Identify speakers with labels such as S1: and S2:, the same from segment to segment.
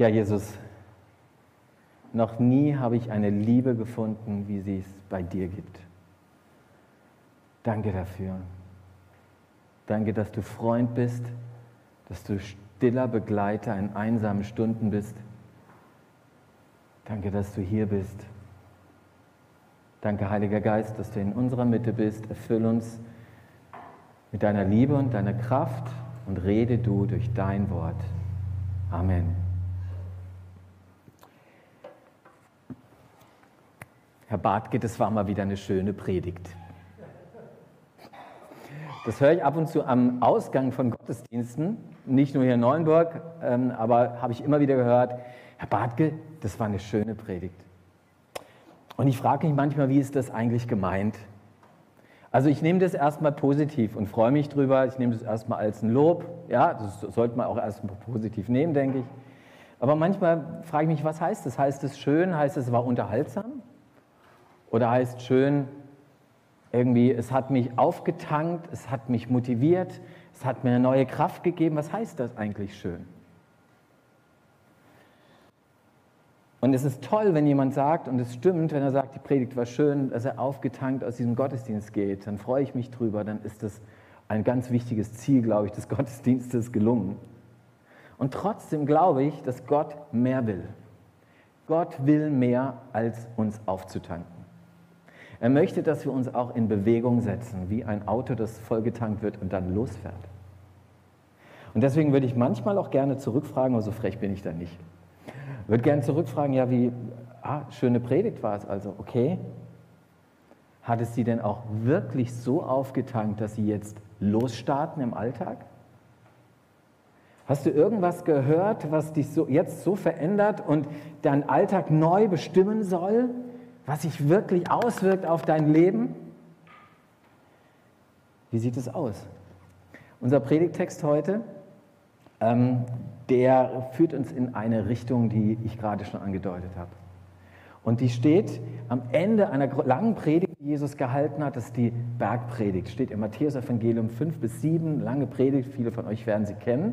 S1: Ja, Jesus, noch nie habe ich eine Liebe gefunden, wie sie es bei dir gibt. Danke dafür. Danke, dass du Freund bist, dass du stiller Begleiter in einsamen Stunden bist. Danke, dass du hier bist. Danke, Heiliger Geist, dass du in unserer Mitte bist. Erfüll uns mit deiner Liebe und deiner Kraft und rede du durch dein Wort. Amen. Herr Bartke, das war mal wieder eine schöne Predigt. Das höre ich ab und zu am Ausgang von Gottesdiensten, nicht nur hier in Neuenburg, ähm, aber habe ich immer wieder gehört, Herr Bartke, das war eine schöne Predigt. Und ich frage mich manchmal, wie ist das eigentlich gemeint? Also ich nehme das erstmal positiv und freue mich drüber. Ich nehme das erstmal als ein Lob. Ja, das sollte man auch erstmal positiv nehmen, denke ich. Aber manchmal frage ich mich, was heißt das? Heißt es schön? Heißt es war unterhaltsam? Oder heißt schön irgendwie, es hat mich aufgetankt, es hat mich motiviert, es hat mir eine neue Kraft gegeben? Was heißt das eigentlich schön? Und es ist toll, wenn jemand sagt, und es stimmt, wenn er sagt, die Predigt war schön, dass er aufgetankt aus diesem Gottesdienst geht, dann freue ich mich drüber, dann ist das ein ganz wichtiges Ziel, glaube ich, des Gottesdienstes gelungen. Und trotzdem glaube ich, dass Gott mehr will. Gott will mehr, als uns aufzutanken. Er möchte, dass wir uns auch in Bewegung setzen, wie ein Auto, das vollgetankt wird und dann losfährt. Und deswegen würde ich manchmal auch gerne zurückfragen, aber so frech bin ich da nicht. Ich würde gerne zurückfragen, ja, wie, ah, schöne Predigt war es also, okay. Hat es Sie denn auch wirklich so aufgetankt, dass Sie jetzt losstarten im Alltag? Hast du irgendwas gehört, was dich so, jetzt so verändert und deinen Alltag neu bestimmen soll, was sich wirklich auswirkt auf dein Leben? Wie sieht es aus? Unser Predigtext heute, ähm, der führt uns in eine Richtung, die ich gerade schon angedeutet habe. Und die steht am Ende einer langen Predigt, die Jesus gehalten hat, das ist die Bergpredigt, steht im Matthäus-Evangelium 5 bis 7, lange Predigt, viele von euch werden sie kennen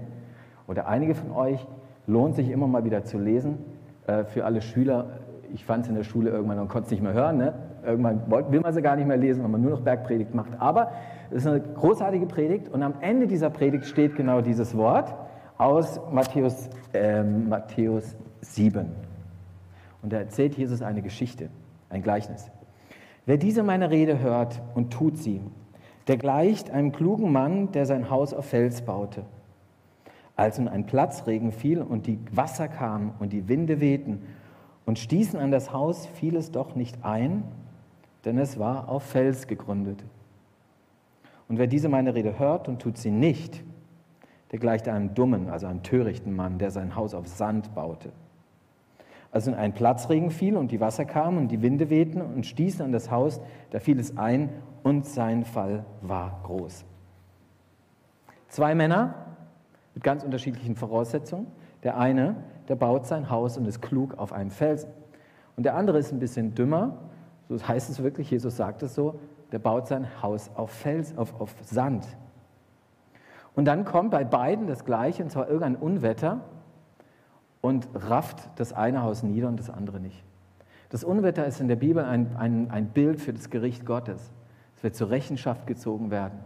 S1: oder einige von euch, lohnt sich immer mal wieder zu lesen. Äh, für alle Schüler, ich fand es in der Schule irgendwann, man konnte es nicht mehr hören, ne? irgendwann will man sie gar nicht mehr lesen, weil man nur noch Bergpredigt macht. Aber es ist eine großartige Predigt und am Ende dieser Predigt steht genau dieses Wort aus Matthäus, äh, Matthäus 7. Und da erzählt Jesus eine Geschichte, ein Gleichnis. Wer diese meine Rede hört und tut sie, der gleicht einem klugen Mann, der sein Haus auf Fels baute. Als nun ein Platzregen fiel und die Wasser kamen und die Winde wehten und stießen an das Haus, fiel es doch nicht ein, denn es war auf Fels gegründet. Und wer diese meine Rede hört und tut sie nicht, der gleicht einem dummen, also einem törichten Mann, der sein Haus auf Sand baute. Als nun ein Platzregen fiel und die Wasser kamen und die Winde wehten und stießen an das Haus, da fiel es ein und sein Fall war groß. Zwei Männer mit ganz unterschiedlichen Voraussetzungen. Der eine, der baut sein Haus und ist klug auf einem Felsen. Und der andere ist ein bisschen dümmer, so heißt es wirklich, Jesus sagt es so, der baut sein Haus auf Fels, auf, auf Sand. Und dann kommt bei beiden das Gleiche, und zwar irgendein Unwetter und rafft das eine Haus nieder und das andere nicht. Das Unwetter ist in der Bibel ein, ein, ein Bild für das Gericht Gottes. Es wird zur Rechenschaft gezogen werden.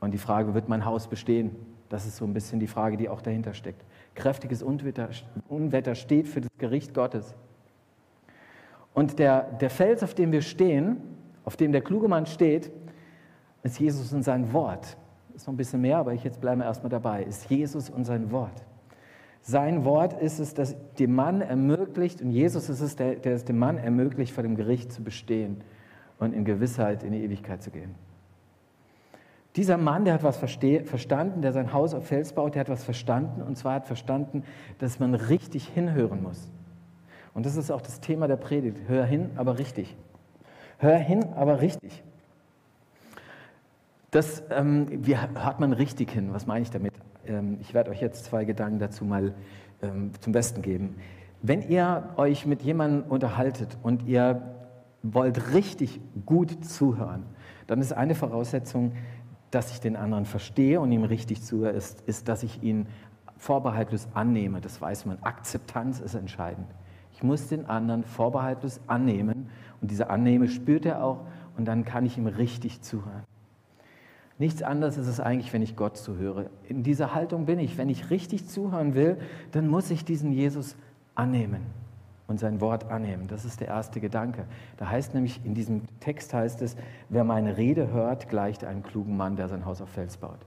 S1: Und die Frage, wird mein Haus bestehen? Das ist so ein bisschen die Frage, die auch dahinter steckt. Kräftiges Unwetter, steht für das Gericht Gottes. Und der, der Fels, auf dem wir stehen, auf dem der kluge Mann steht, ist Jesus und sein Wort ist noch ein bisschen mehr, aber ich jetzt bleibe erstmal dabei, ist Jesus und sein Wort. Sein Wort ist es, das dem Mann ermöglicht, und Jesus ist es, der, der es dem Mann ermöglicht, vor dem Gericht zu bestehen und in Gewissheit in die Ewigkeit zu gehen. Dieser Mann, der hat was verstanden, der sein Haus auf Fels baut, der hat was verstanden, und zwar hat verstanden, dass man richtig hinhören muss. Und das ist auch das Thema der Predigt. Hör hin, aber richtig. Hör hin, aber richtig. Das ähm, wie hört man richtig hin. Was meine ich damit? Ähm, ich werde euch jetzt zwei Gedanken dazu mal ähm, zum Besten geben. Wenn ihr euch mit jemandem unterhaltet und ihr wollt richtig gut zuhören, dann ist eine Voraussetzung, dass ich den anderen verstehe und ihm richtig zuhöre, ist, ist, dass ich ihn vorbehaltlos annehme, das weiß man, Akzeptanz ist entscheidend. Ich muss den anderen vorbehaltlos annehmen und diese Annehme spürt er auch und dann kann ich ihm richtig zuhören. Nichts anderes ist es eigentlich, wenn ich Gott zuhöre. In dieser Haltung bin ich. Wenn ich richtig zuhören will, dann muss ich diesen Jesus annehmen und sein Wort annehmen. Das ist der erste Gedanke. Da heißt nämlich, in diesem Text heißt es, wer meine Rede hört, gleicht einem klugen Mann, der sein Haus auf Fels baut.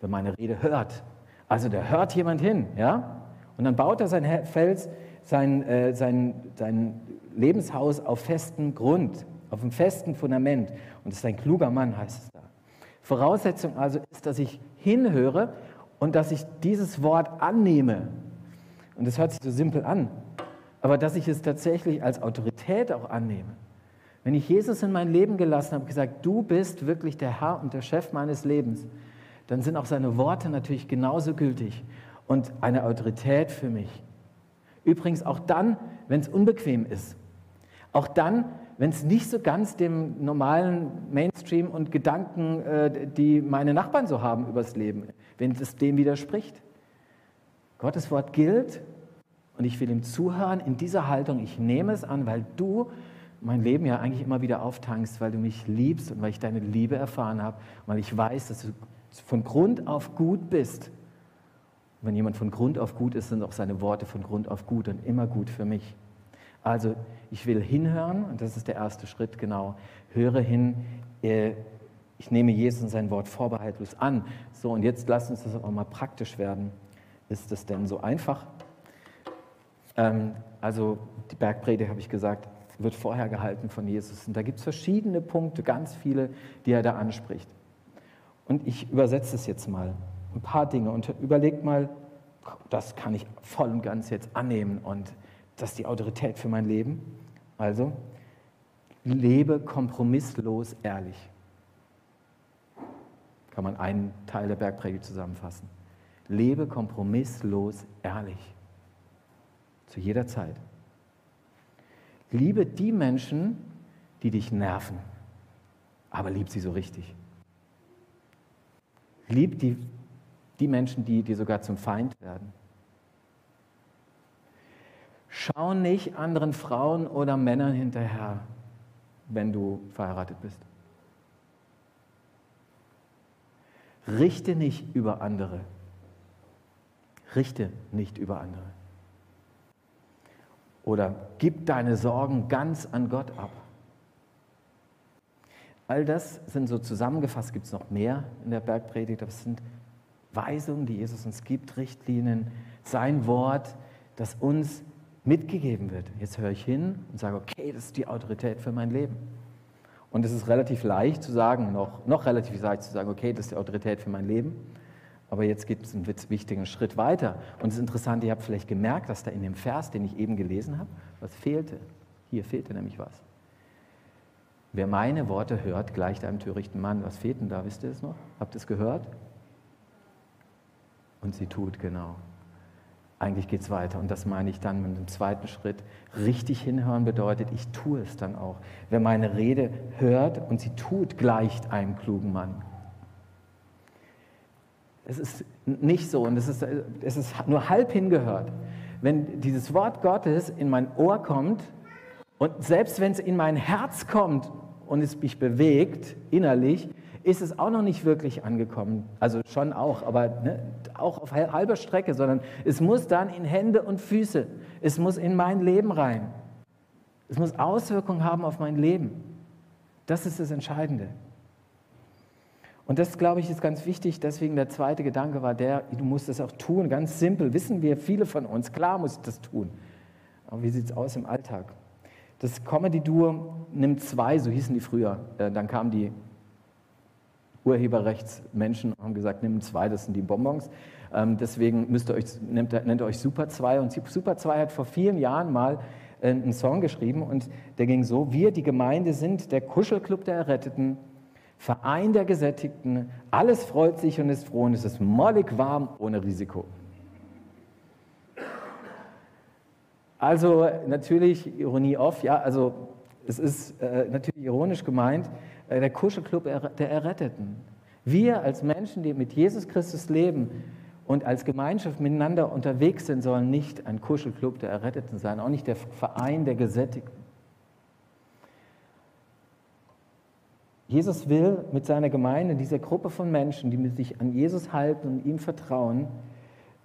S1: Wer meine Rede hört, also da hört jemand hin, ja? Und dann baut er sein Fels, sein, äh, sein, sein Lebenshaus auf festem Grund, auf einem festen Fundament. Und das ist ein kluger Mann, heißt es da. Voraussetzung also ist, dass ich hinhöre und dass ich dieses Wort annehme. Und das hört sich so simpel an, aber dass ich es tatsächlich als Autorität auch annehme. Wenn ich Jesus in mein Leben gelassen habe, gesagt, du bist wirklich der Herr und der Chef meines Lebens, dann sind auch seine Worte natürlich genauso gültig und eine Autorität für mich. Übrigens auch dann, wenn es unbequem ist. Auch dann, wenn es nicht so ganz dem normalen Mainstream und Gedanken, äh, die meine Nachbarn so haben übers Leben, wenn es dem widerspricht. Gottes Wort gilt und ich will ihm zuhören in dieser Haltung. Ich nehme es an, weil du mein Leben ja eigentlich immer wieder auftankst, weil du mich liebst und weil ich deine Liebe erfahren habe, weil ich weiß, dass du von Grund auf gut bist. Wenn jemand von Grund auf gut ist, sind auch seine Worte von Grund auf gut und immer gut für mich. Also ich will hinhören und das ist der erste Schritt, genau. Höre hin, äh, ich nehme Jesus und sein Wort vorbehaltlos an. So, und jetzt lass uns das auch mal praktisch werden. Ist das denn so einfach? Ähm, also die Bergpredigt, habe ich gesagt, wird vorher gehalten von Jesus. Und da gibt es verschiedene Punkte, ganz viele, die er da anspricht. Und ich übersetze es jetzt mal, ein paar Dinge und überlegt mal, das kann ich voll und ganz jetzt annehmen und das ist die Autorität für mein Leben. Also, lebe kompromisslos ehrlich. Kann man einen Teil der Bergpredigt zusammenfassen. Lebe kompromisslos ehrlich. Zu jeder Zeit. Liebe die Menschen, die dich nerven, aber lieb sie so richtig. Lieb die, die Menschen, die dir sogar zum Feind werden. Schau nicht anderen Frauen oder Männern hinterher, wenn du verheiratet bist. Richte nicht über andere. Richte nicht über andere. Oder gib deine Sorgen ganz an Gott ab. All das sind so zusammengefasst, gibt es noch mehr in der Bergpredigt, aber es sind Weisungen, die Jesus uns gibt, Richtlinien, sein Wort, das uns mitgegeben wird. Jetzt höre ich hin und sage, okay, das ist die Autorität für mein Leben. Und es ist relativ leicht zu sagen, noch, noch relativ leicht zu sagen, okay, das ist die Autorität für mein Leben. Aber jetzt gibt es einen wichtigen Schritt weiter. Und es ist interessant, ihr habt vielleicht gemerkt, dass da in dem Vers, den ich eben gelesen habe, was fehlte. Hier fehlte nämlich was. Wer meine Worte hört, gleicht einem törichten Mann. Was fehlt denn da? Wisst ihr es noch? Habt ihr es gehört? Und sie tut, genau. Eigentlich geht es weiter. Und das meine ich dann mit dem zweiten Schritt. Richtig hinhören bedeutet, ich tue es dann auch. Wer meine Rede hört und sie tut, gleicht einem klugen Mann. Es ist nicht so und es ist, es ist nur halb hingehört. Wenn dieses Wort Gottes in mein Ohr kommt, und selbst wenn es in mein Herz kommt und es mich bewegt innerlich, ist es auch noch nicht wirklich angekommen. Also schon auch, aber ne, auch auf halber Strecke, sondern es muss dann in Hände und Füße. Es muss in mein Leben rein. Es muss Auswirkungen haben auf mein Leben. Das ist das Entscheidende. Und das, glaube ich, ist ganz wichtig. Deswegen der zweite Gedanke war der, du musst das auch tun. Ganz simpel, wissen wir viele von uns. Klar muss ich das tun. Aber wie sieht es aus im Alltag? Das Comedy-Duo nimmt zwei, so hießen die früher. Äh, dann kamen die Urheberrechtsmenschen und haben gesagt, nimm zwei, das sind die Bonbons. Ähm, deswegen müsst ihr euch, nennt, nennt ihr euch Super 2. Und Super 2 hat vor vielen Jahren mal äh, einen Song geschrieben und der ging so, wir, die Gemeinde, sind der Kuschelclub der Erretteten, Verein der Gesättigten, alles freut sich und ist froh und es ist mollig warm ohne Risiko. Also natürlich, Ironie off, ja, also es ist äh, natürlich ironisch gemeint, äh, der Kuschelclub der Erretteten. Wir als Menschen, die mit Jesus Christus leben und als Gemeinschaft miteinander unterwegs sind, sollen nicht ein Kuschelclub der Erretteten sein, auch nicht der Verein der Gesättigten. Jesus will mit seiner Gemeinde, dieser Gruppe von Menschen, die sich an Jesus halten und ihm vertrauen,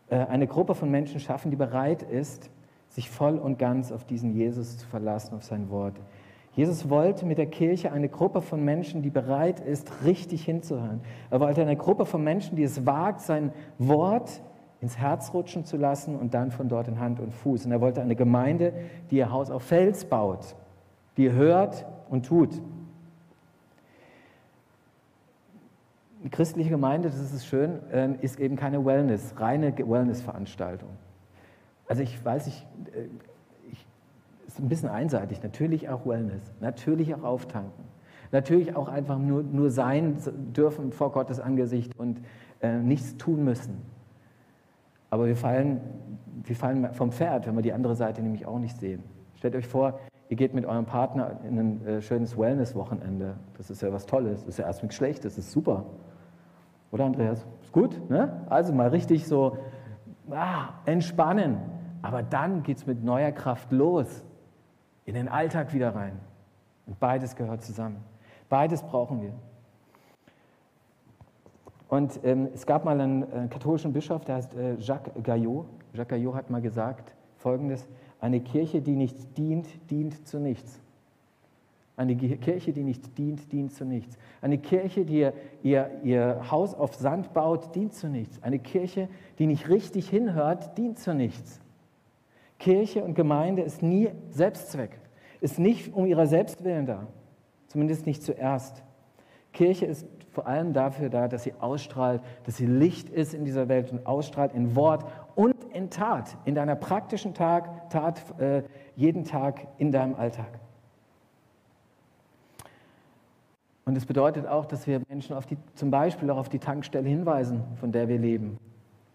S1: äh, eine Gruppe von Menschen schaffen, die bereit ist, sich voll und ganz auf diesen Jesus zu verlassen, auf sein Wort. Jesus wollte mit der Kirche eine Gruppe von Menschen, die bereit ist, richtig hinzuhören. Er wollte eine Gruppe von Menschen, die es wagt, sein Wort ins Herz rutschen zu lassen und dann von dort in Hand und Fuß. Und er wollte eine Gemeinde, die ihr Haus auf Fels baut, die hört und tut. Die christliche Gemeinde, das ist schön, äh, ist eben keine Wellness, reine Wellness-Veranstaltung. Also ich weiß, ich, äh, ich, ist ein bisschen einseitig. Natürlich auch Wellness, natürlich auch auftanken, natürlich auch einfach nur, nur sein dürfen vor Gottes Angesicht und äh, nichts tun müssen. Aber wir fallen, wir fallen vom Pferd, wenn wir die andere Seite nämlich auch nicht sehen. Stellt euch vor, ihr geht mit eurem Partner in ein äh, schönes Wellness-Wochenende. Das ist ja was Tolles, das ist ja erstmal schlecht, das ist super. Oder Andreas? Ist gut? Ne? Also mal richtig so ah, entspannen. Aber dann geht es mit neuer Kraft los, in den Alltag wieder rein. Und beides gehört zusammen. Beides brauchen wir. Und ähm, es gab mal einen äh, katholischen Bischof, der heißt äh, Jacques Gaillot. Jacques Gaillot hat mal gesagt Folgendes, eine Kirche, die nicht dient, dient zu nichts. Eine Kirche, die nicht dient, dient zu nichts. Eine Kirche, die ihr, ihr, ihr, Haus auf Sand baut, dient zu nichts. Eine Kirche, die nicht richtig hinhört, dient zu nichts. Kirche und Gemeinde ist nie Selbstzweck, ist nicht um ihrer Selbstwillen da, zumindest nicht zuerst. Kirche ist vor allem dafür da, dass sie ausstrahlt, dass sie Licht ist in dieser Welt und ausstrahlt in Wort und in Tat, in deiner praktischen Tag, Tat, äh, jeden Tag in deinem Alltag. Und es bedeutet auch, dass wir Menschen auf die, zum Beispiel auch auf die Tankstelle hinweisen, von der wir leben.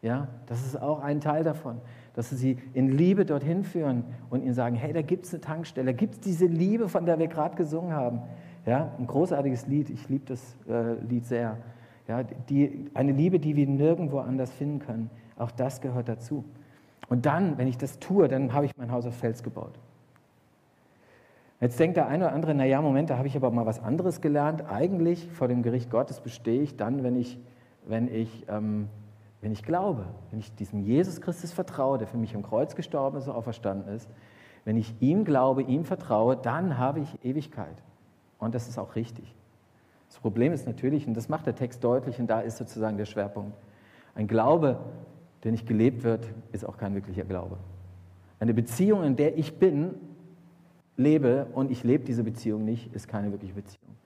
S1: Ja, das ist auch ein Teil davon, dass sie in Liebe dorthin führen und ihnen sagen, hey, da gibt es eine Tankstelle, da gibt es diese Liebe, von der wir gerade gesungen haben. Ja, ein großartiges Lied, ich liebe das äh, Lied sehr. Ja, die, eine Liebe, die wir nirgendwo anders finden können. Auch das gehört dazu. Und dann, wenn ich das tue, dann habe ich mein Haus auf Fels gebaut. Jetzt denkt der eine oder andere, naja, Moment, da habe ich aber mal was anderes gelernt. Eigentlich vor dem Gericht Gottes bestehe ich dann, wenn ich, wenn ich, ähm, wenn ich glaube, wenn ich diesem Jesus Christus vertraue, der für mich am Kreuz gestorben ist und auferstanden ist. Wenn ich ihm glaube, ihm vertraue, dann habe ich Ewigkeit. Und das ist auch richtig. Das Problem ist natürlich, und das macht der Text deutlich, und da ist sozusagen der Schwerpunkt, ein Glaube, der nicht gelebt wird, ist auch kein wirklicher Glaube. Eine Beziehung, in der ich bin, lebe und ich lebe diese Beziehung nicht, ist keine wirkliche Beziehung.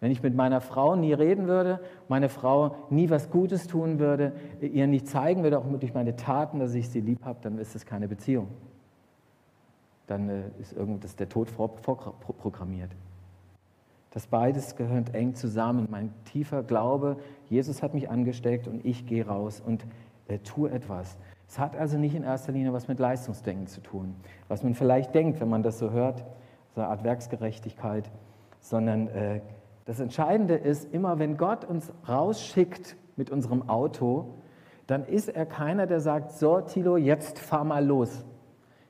S1: Wenn ich mit meiner Frau nie reden würde, meine Frau nie was Gutes tun würde, ihr nicht zeigen würde, auch durch meine Taten, dass ich sie lieb habe, dann ist es keine Beziehung. Dann äh, ist irgendwas der Tod vorprogrammiert. Das beides gehört eng zusammen. Mein tiefer Glaube, Jesus hat mich angesteckt und ich gehe raus und äh, tue etwas. Es hat also nicht in erster Linie was mit Leistungsdenken zu tun, was man vielleicht denkt, wenn man das so hört so eine Art Werksgerechtigkeit, sondern äh, das Entscheidende ist, immer wenn Gott uns rausschickt mit unserem Auto, dann ist er keiner, der sagt, so Tilo, jetzt fahr mal los.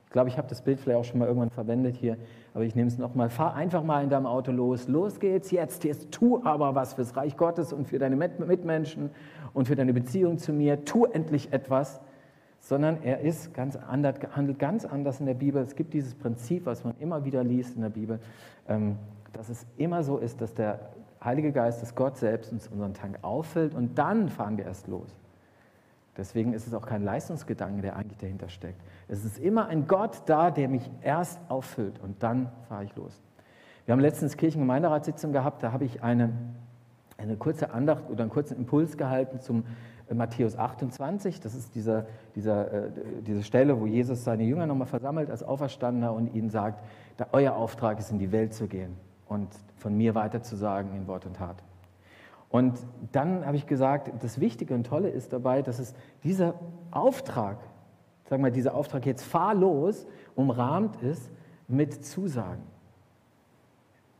S1: Ich glaube, ich habe das Bild vielleicht auch schon mal irgendwann verwendet hier, aber ich nehme es nochmal. Fahr einfach mal in deinem Auto los. Los geht's jetzt. Jetzt tu aber was fürs Reich Gottes und für deine Mitmenschen und für deine Beziehung zu mir. Tu endlich etwas sondern er ist ganz anders, handelt ganz anders in der Bibel. Es gibt dieses Prinzip, was man immer wieder liest in der Bibel, ähm, dass es immer so ist, dass der Heilige Geist, dass Gott selbst uns unseren Tank auffüllt und dann fahren wir erst los. Deswegen ist es auch kein Leistungsgedanke, der eigentlich dahinter steckt. Es ist immer ein Gott da, der mich erst auffüllt und dann fahre ich los. Wir haben letztens Kirchengemeinderatssitzung gehabt, da habe ich eine, eine kurze Andacht oder einen kurzen Impuls gehalten zum Matthäus 28, das ist dieser, dieser, äh, diese Stelle, wo Jesus seine Jünger nochmal versammelt als Auferstandener und ihnen sagt, da euer Auftrag ist, in die Welt zu gehen und von mir weiterzusagen in Wort und Tat. Und dann habe ich gesagt, das Wichtige und Tolle ist dabei, dass es dieser Auftrag, sagen wir dieser Auftrag jetzt fahr los, umrahmt ist mit Zusagen.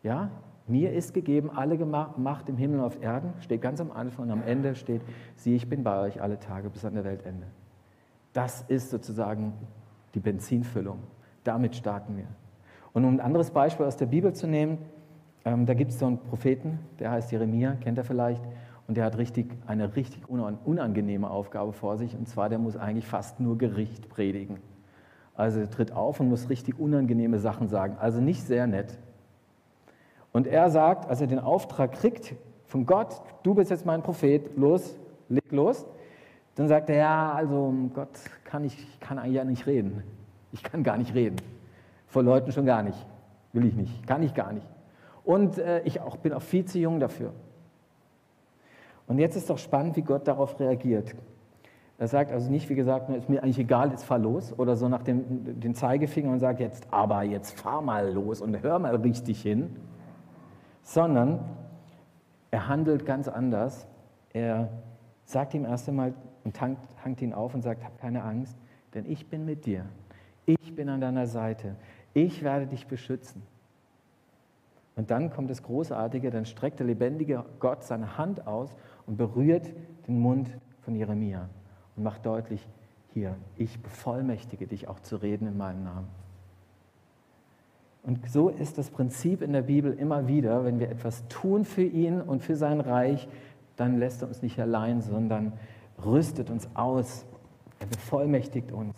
S1: Ja, Mir ist gegeben alle Macht im Himmel und auf Erden, steht ganz am Anfang und am Ende steht, siehe, ich bin bei euch alle Tage bis an der Weltende. Das ist sozusagen die Benzinfüllung. Damit starten wir. Und um ein anderes Beispiel aus der Bibel zu nehmen, ähm, da gibt es so einen Propheten, der heißt Jeremia, kennt er vielleicht, und der hat richtig, eine richtig unangenehme Aufgabe vor sich, und zwar, der muss eigentlich fast nur Gericht predigen. Also er tritt auf und muss richtig unangenehme Sachen sagen, also nicht sehr nett. Und er sagt, als er den Auftrag kriegt von Gott, du bist jetzt mein Prophet, los, leg los, dann sagt er, ja, also Gott kann ich kann eigentlich ja nicht reden. Ich kann gar nicht reden. Vor Leuten schon gar nicht. Will ich nicht. Kann ich gar nicht. Und äh, ich auch, bin auch viel zu jung dafür. Und jetzt ist doch spannend, wie Gott darauf reagiert. Er sagt also nicht, wie gesagt, ist mir eigentlich egal, jetzt fahr los oder so nach dem den Zeigefinger und sagt jetzt, aber jetzt fahr mal los und hör mal richtig hin, sondern er handelt ganz anders. Er sagt ihm erst einmal und hangt, hangt ihn auf und sagt, hab keine Angst, denn ich bin mit dir. Ich bin an deiner Seite. Ich werde dich beschützen. Und dann kommt das Großartige, dann streckt der lebendige Gott seine Hand aus und berührt den Mund von Jeremia und macht deutlich, hier, ich bevollmächtige dich auch zu reden in meinem Namen. Und so ist das Prinzip in der Bibel immer wieder, wenn wir etwas tun für ihn und für sein Reich, dann lässt er uns nicht allein, sondern rüstet uns aus. Er bevollmächtigt uns.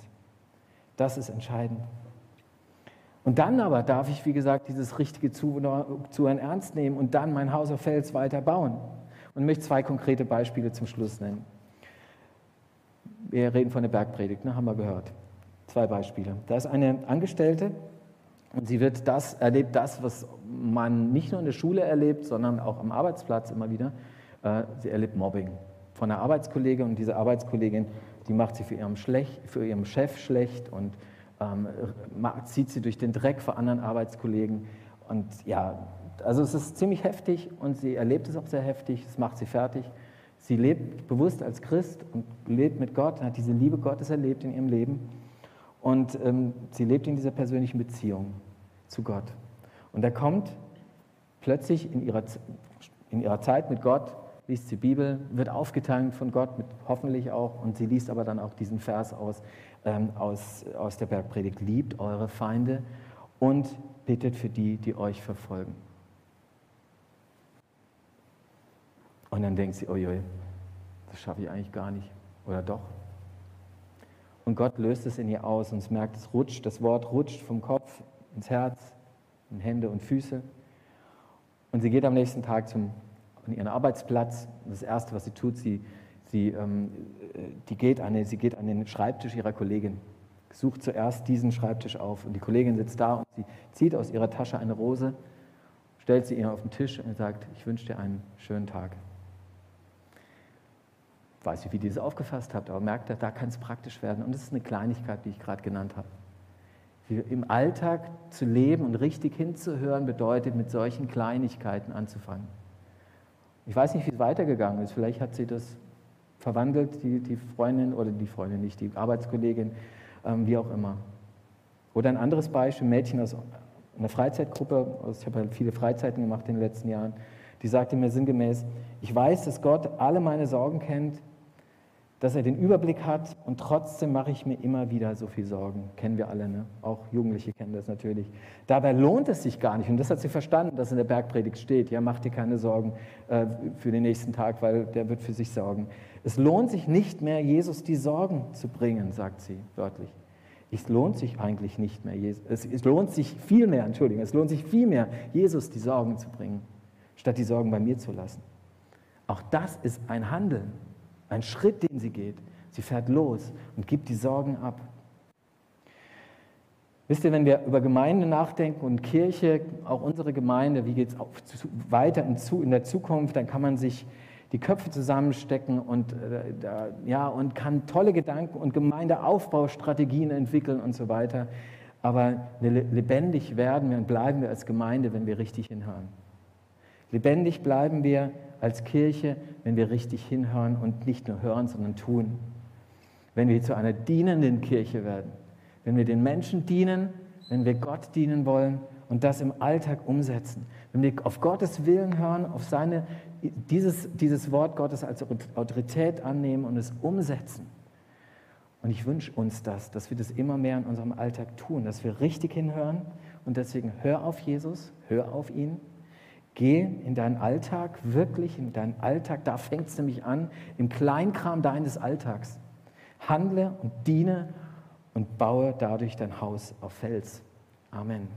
S1: Das ist entscheidend. Und dann aber darf ich, wie gesagt, dieses richtige Zuhören ernst nehmen und dann mein Haus auf Fels weiter bauen. Und möchte zwei konkrete Beispiele zum Schluss nennen. Wir reden von der Bergpredigt, ne, haben wir gehört. Zwei Beispiele. Da ist eine Angestellte und sie wird das, erlebt das, was man nicht nur in der Schule erlebt, sondern auch am Arbeitsplatz immer wieder. Äh, sie erlebt Mobbing von einer Arbeitskollegin und diese Arbeitskollegin, die macht sie für ihren, schlecht, für ihren Chef schlecht und ähm, zieht sie durch den Dreck vor anderen Arbeitskollegen. Und ja, also es ist ziemlich heftig und sie erlebt es auch sehr heftig, es macht sie fertig. Sie lebt bewusst als Christ und lebt mit Gott, hat diese Liebe Gottes erlebt in ihrem Leben und ähm, sie lebt in dieser persönlichen Beziehung zu Gott. Und da kommt plötzlich in ihrer, in ihrer Zeit mit Gott liest sie Bibel, wird aufgetankt von Gott, mit, hoffentlich auch, und sie liest aber dann auch diesen Vers aus, ähm, aus, aus der Bergpredigt, liebt eure Feinde und bittet für die, die euch verfolgen. Und dann denkt sie, oi, das schaffe ich eigentlich gar nicht. Oder doch? Und Gott löst es in ihr aus und es merkt, es rutscht, das Wort rutscht vom Kopf ins Herz, in Hände und Füße. Und sie geht am nächsten Tag zum an ihren Arbeitsplatz. Das Erste, was sie tut, sie, sie, ähm, die geht an, sie geht an den Schreibtisch ihrer Kollegin, sucht zuerst diesen Schreibtisch auf und die Kollegin sitzt da und sie zieht aus ihrer Tasche eine Rose, stellt sie ihr auf den Tisch und sagt, ich wünsche dir einen schönen Tag. Ich weiß nicht, wie ihr das aufgefasst habt, aber merkt, da kann es praktisch werden. Und das ist eine Kleinigkeit, die ich gerade genannt habe. Im Alltag zu leben und richtig hinzuhören bedeutet, mit solchen Kleinigkeiten anzufangen. Ich weiß nicht, wie es weitergegangen ist. Vielleicht hat sie das verwandelt, die, die Freundin oder die Freundin nicht, die Arbeitskollegin, ähm, wie auch immer. Oder ein anderes Beispiel, ein Mädchen aus einer Freizeitgruppe, ich habe halt viele Freizeiten gemacht in den letzten Jahren, die sagte mir sinngemäß, ich weiß, dass Gott alle meine Sorgen kennt, dass er den Überblick hat und trotzdem mache ich mir immer wieder so viel Sorgen. Kennen wir alle, ne? auch Jugendliche kennen das natürlich. Dabei lohnt es sich gar nicht und das hat sie verstanden, dass in der Bergpredigt steht, ja, mach dir keine Sorgen äh, für den nächsten Tag, weil der wird für sich sorgen. Es lohnt sich nicht mehr, Jesus die Sorgen zu bringen, sagt sie wörtlich. Es lohnt sich eigentlich nicht mehr, Jesus, es, lohnt sich viel mehr, Entschuldigung, es lohnt sich viel mehr, Jesus die Sorgen zu bringen, statt die Sorgen bei mir zu lassen. Auch das ist ein Handeln. Ein Schritt, den sie geht. Sie fährt los und gibt die Sorgen ab. Wisst ihr, wenn wir über Gemeinde nachdenken und Kirche, auch unsere Gemeinde, wie geht es weiter in, der Zukunft, dann kann man sich die Köpfe zusammenstecken und, äh, ja, und kann tolle Gedanken und Gemeindeaufbaustrategien entwickeln und so weiter. Aber lebendig werden wir und bleiben wir als Gemeinde, wenn wir richtig hinhören. Lebendig bleiben wir als Kirche, wenn wir richtig hinhören und nicht nur hören, sondern tun. Wenn wir zu einer dienenden Kirche werden, wenn wir den Menschen dienen, wenn wir Gott dienen wollen und das im Alltag umsetzen. Wenn wir auf Gottes Willen hören, auf seine, dieses, dieses Wort Gottes als Autorität annehmen und es umsetzen. Und ich wünsche uns das, dass wir das immer mehr in unserem Alltag tun, dass wir richtig hinhören und deswegen hör auf Jesus, hör auf ihn, geh in deinen Alltag, wirklich in deinen Alltag, da fängt es nämlich an, im Kleinkram deines Alltags. Handle und diene und baue dadurch dein Haus auf Fels. Amen.